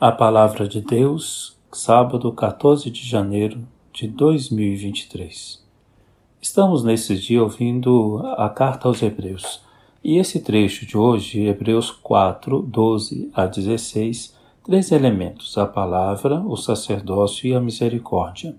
A Palavra de Deus, sábado 14 de janeiro de 2023. Estamos nesse dia ouvindo a carta aos Hebreus e esse trecho de hoje, Hebreus 4, 12 a 16, três elementos: a palavra, o sacerdócio e a misericórdia.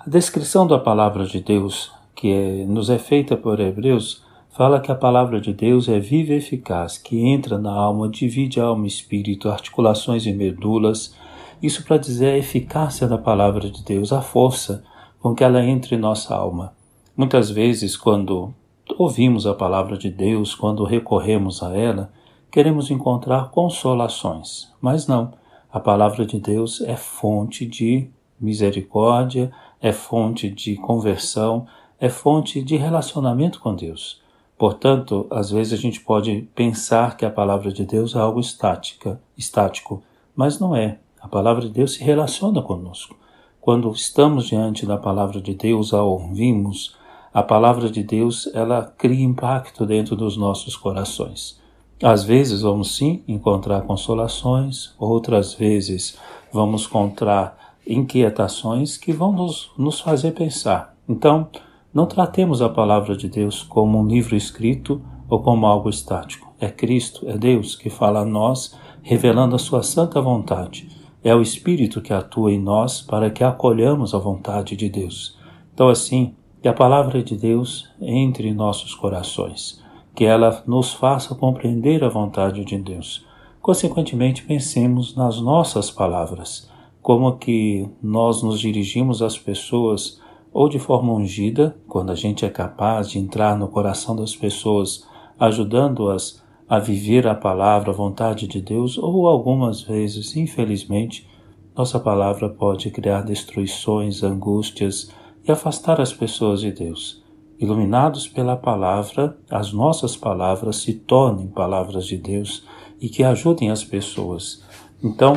A descrição da palavra de Deus, que é, nos é feita por Hebreus, fala que a palavra de Deus é viva e eficaz, que entra na alma, divide alma e espírito, articulações e medulas. Isso para dizer a eficácia da palavra de Deus, a força com que ela entra em nossa alma. Muitas vezes, quando ouvimos a palavra de Deus, quando recorremos a ela, queremos encontrar consolações. Mas não, a palavra de Deus é fonte de misericórdia, é fonte de conversão, é fonte de relacionamento com Deus. Portanto, às vezes a gente pode pensar que a palavra de Deus é algo estática, estático, mas não é. A palavra de Deus se relaciona conosco. Quando estamos diante da palavra de Deus, a ouvimos, a palavra de Deus ela cria impacto dentro dos nossos corações. Às vezes vamos sim encontrar consolações, outras vezes vamos encontrar inquietações que vão nos, nos fazer pensar. Então, não tratemos a palavra de Deus como um livro escrito ou como algo estático. É Cristo, é Deus que fala a nós, revelando a sua santa vontade. É o Espírito que atua em nós para que acolhamos a vontade de Deus. Então, assim, que a palavra de Deus entre em nossos corações, que ela nos faça compreender a vontade de Deus. Consequentemente, pensemos nas nossas palavras, como que nós nos dirigimos às pessoas ou de forma ungida, quando a gente é capaz de entrar no coração das pessoas, ajudando-as a viver a palavra, a vontade de Deus, ou algumas vezes, infelizmente, nossa palavra pode criar destruições, angústias e afastar as pessoas de Deus. Iluminados pela palavra, as nossas palavras se tornem palavras de Deus e que ajudem as pessoas. Então,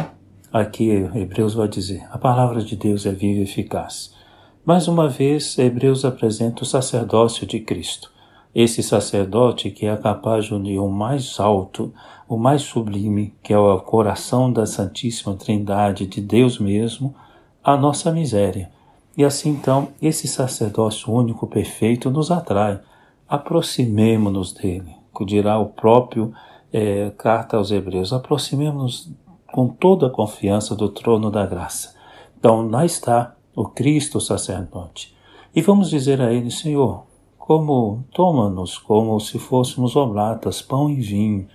aqui Hebreus vai dizer: a palavra de Deus é viva e eficaz. Mais uma vez, Hebreus apresenta o sacerdócio de Cristo. Esse sacerdote que é capaz de unir o mais alto, o mais sublime, que é o coração da Santíssima Trindade de Deus mesmo, à nossa miséria. E assim então, esse sacerdócio único perfeito nos atrai. Aproximemo-nos dele, dirá o próprio é, carta aos Hebreus. Aproximemo-nos com toda a confiança do trono da graça. Então, lá está o Cristo sacerdote. E vamos dizer a ele, Senhor, como toma-nos como se fôssemos oblatas, pão e vinho,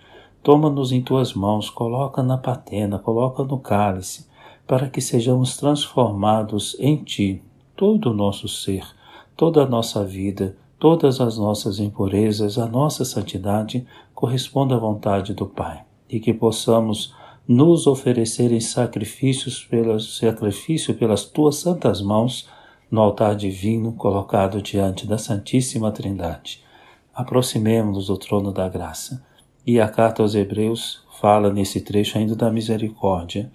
toma-nos em tuas mãos, coloca na patena, coloca no cálice, para que sejamos transformados em ti, todo o nosso ser, toda a nossa vida, todas as nossas impurezas, a nossa santidade corresponda à vontade do Pai, e que possamos nos oferecerem sacrifícios pelas, sacrifício pelas tuas santas mãos no altar divino colocado diante da Santíssima Trindade. Aproximemos-nos do trono da graça. E a carta aos Hebreus fala nesse trecho ainda da misericórdia.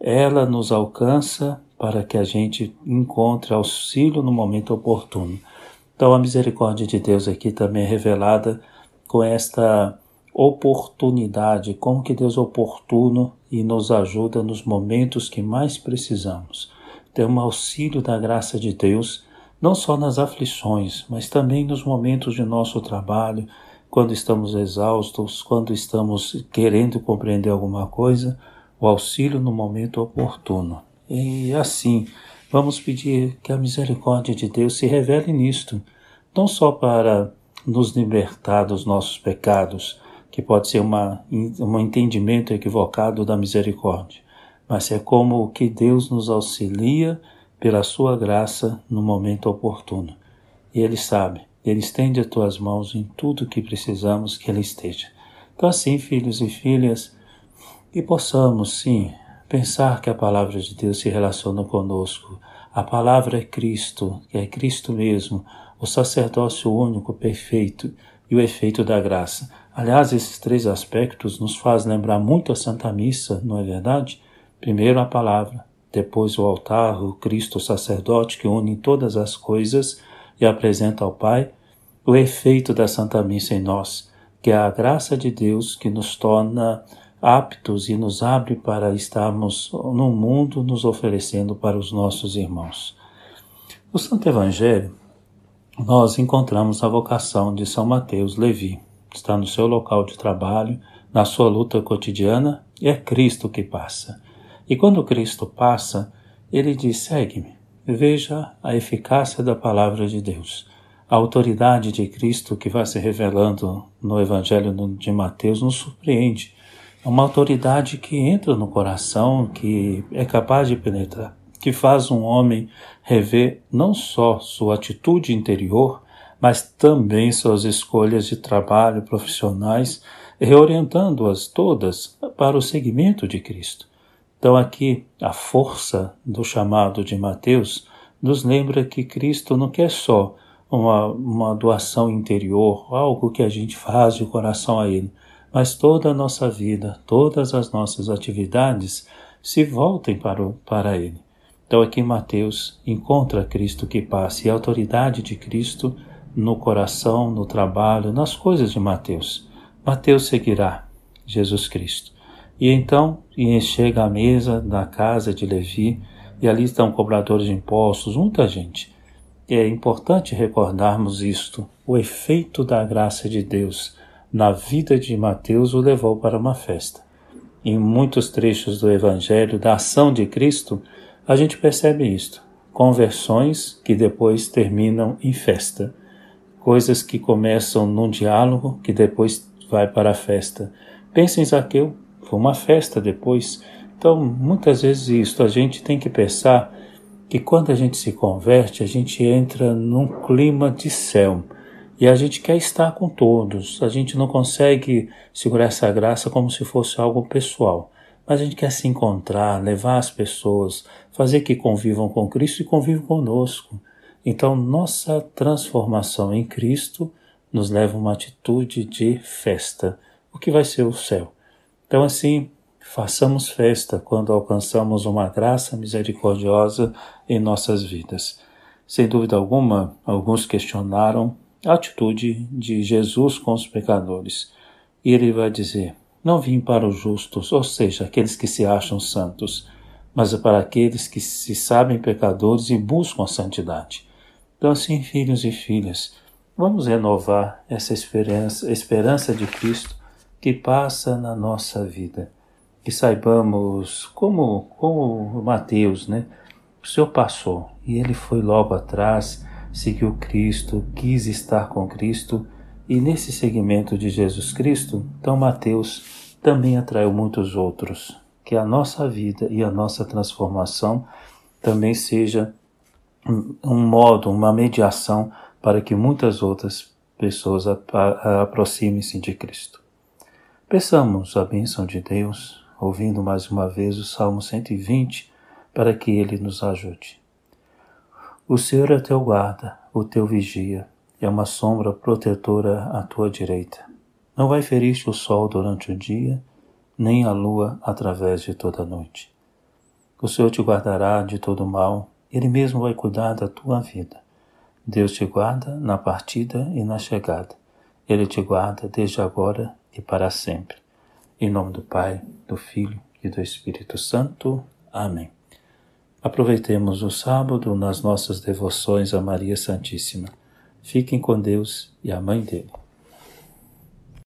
Ela nos alcança para que a gente encontre auxílio no momento oportuno. Então a misericórdia de Deus aqui também é revelada com esta oportunidade, como que Deus é oportuno e nos ajuda nos momentos que mais precisamos. Ter um auxílio da graça de Deus, não só nas aflições, mas também nos momentos de nosso trabalho, quando estamos exaustos, quando estamos querendo compreender alguma coisa, o auxílio no momento oportuno. E assim, vamos pedir que a misericórdia de Deus se revele nisto, não só para nos libertar dos nossos pecados, que pode ser uma, um entendimento equivocado da misericórdia, mas é como que Deus nos auxilia pela sua graça no momento oportuno. E Ele sabe, Ele estende as tuas mãos em tudo que precisamos que Ele esteja. Então, assim, filhos e filhas, que possamos, sim, pensar que a palavra de Deus se relaciona conosco. A palavra é Cristo, que é Cristo mesmo, o sacerdócio único, perfeito e o efeito da graça. Aliás, esses três aspectos nos faz lembrar muito a Santa Missa, não é verdade? Primeiro a palavra, depois o altar, o Cristo o sacerdote que une todas as coisas e apresenta ao Pai o efeito da Santa Missa em nós, que é a graça de Deus que nos torna aptos e nos abre para estarmos no mundo nos oferecendo para os nossos irmãos. No Santo Evangelho, nós encontramos a vocação de São Mateus Levi. Está no seu local de trabalho, na sua luta cotidiana, e é Cristo que passa. E quando Cristo passa, ele diz: segue-me. Veja a eficácia da palavra de Deus. A autoridade de Cristo que vai se revelando no Evangelho de Mateus nos surpreende é uma autoridade que entra no coração, que é capaz de penetrar, que faz um homem rever não só sua atitude interior, mas também suas escolhas de trabalho profissionais, reorientando-as todas para o seguimento de Cristo. Então, aqui, a força do chamado de Mateus nos lembra que Cristo não quer só uma, uma doação interior, algo que a gente faz de coração a Ele, mas toda a nossa vida, todas as nossas atividades se voltem para, o, para Ele. Então aqui Mateus encontra Cristo que passa e a autoridade de Cristo no coração, no trabalho, nas coisas de Mateus. Mateus seguirá Jesus Cristo. E então e chega à mesa da casa de Levi e ali estão cobradores de impostos, muita gente. É importante recordarmos isto, o efeito da graça de Deus na vida de Mateus o levou para uma festa. Em muitos trechos do Evangelho da ação de Cristo, a gente percebe isto: conversões que depois terminam em festa, coisas que começam num diálogo que depois vai para a festa. Pensa em Zaqueu, foi uma festa depois. Então, muitas vezes isto a gente tem que pensar que quando a gente se converte, a gente entra num clima de céu. E a gente quer estar com todos, a gente não consegue segurar essa graça como se fosse algo pessoal, mas a gente quer se encontrar, levar as pessoas, fazer que convivam com Cristo e convivam conosco. Então, nossa transformação em Cristo nos leva a uma atitude de festa, o que vai ser o céu. Então, assim, façamos festa quando alcançamos uma graça misericordiosa em nossas vidas. Sem dúvida alguma, alguns questionaram a atitude de Jesus com os pecadores. E ele vai dizer: Não vim para os justos, ou seja, aqueles que se acham santos, mas é para aqueles que se sabem pecadores e buscam a santidade. Então, assim, filhos e filhas, vamos renovar essa esperança, esperança de Cristo que passa na nossa vida. Que saibamos, como, como Mateus, né? O Senhor passou e ele foi logo atrás seguiu Cristo, quis estar com Cristo, e nesse seguimento de Jesus Cristo, então Mateus também atraiu muitos outros. Que a nossa vida e a nossa transformação também seja um modo, uma mediação para que muitas outras pessoas aproximem-se de Cristo. Peçamos a bênção de Deus, ouvindo mais uma vez o Salmo 120, para que ele nos ajude. O Senhor é teu guarda, o teu vigia, é uma sombra protetora à tua direita. Não vai ferir-te o sol durante o dia, nem a lua através de toda a noite. O Senhor te guardará de todo mal, Ele mesmo vai cuidar da tua vida. Deus te guarda na partida e na chegada. Ele te guarda desde agora e para sempre. Em nome do Pai, do Filho e do Espírito Santo. Amém. Aproveitemos o sábado nas nossas devoções a Maria Santíssima. Fiquem com Deus e a Mãe dele.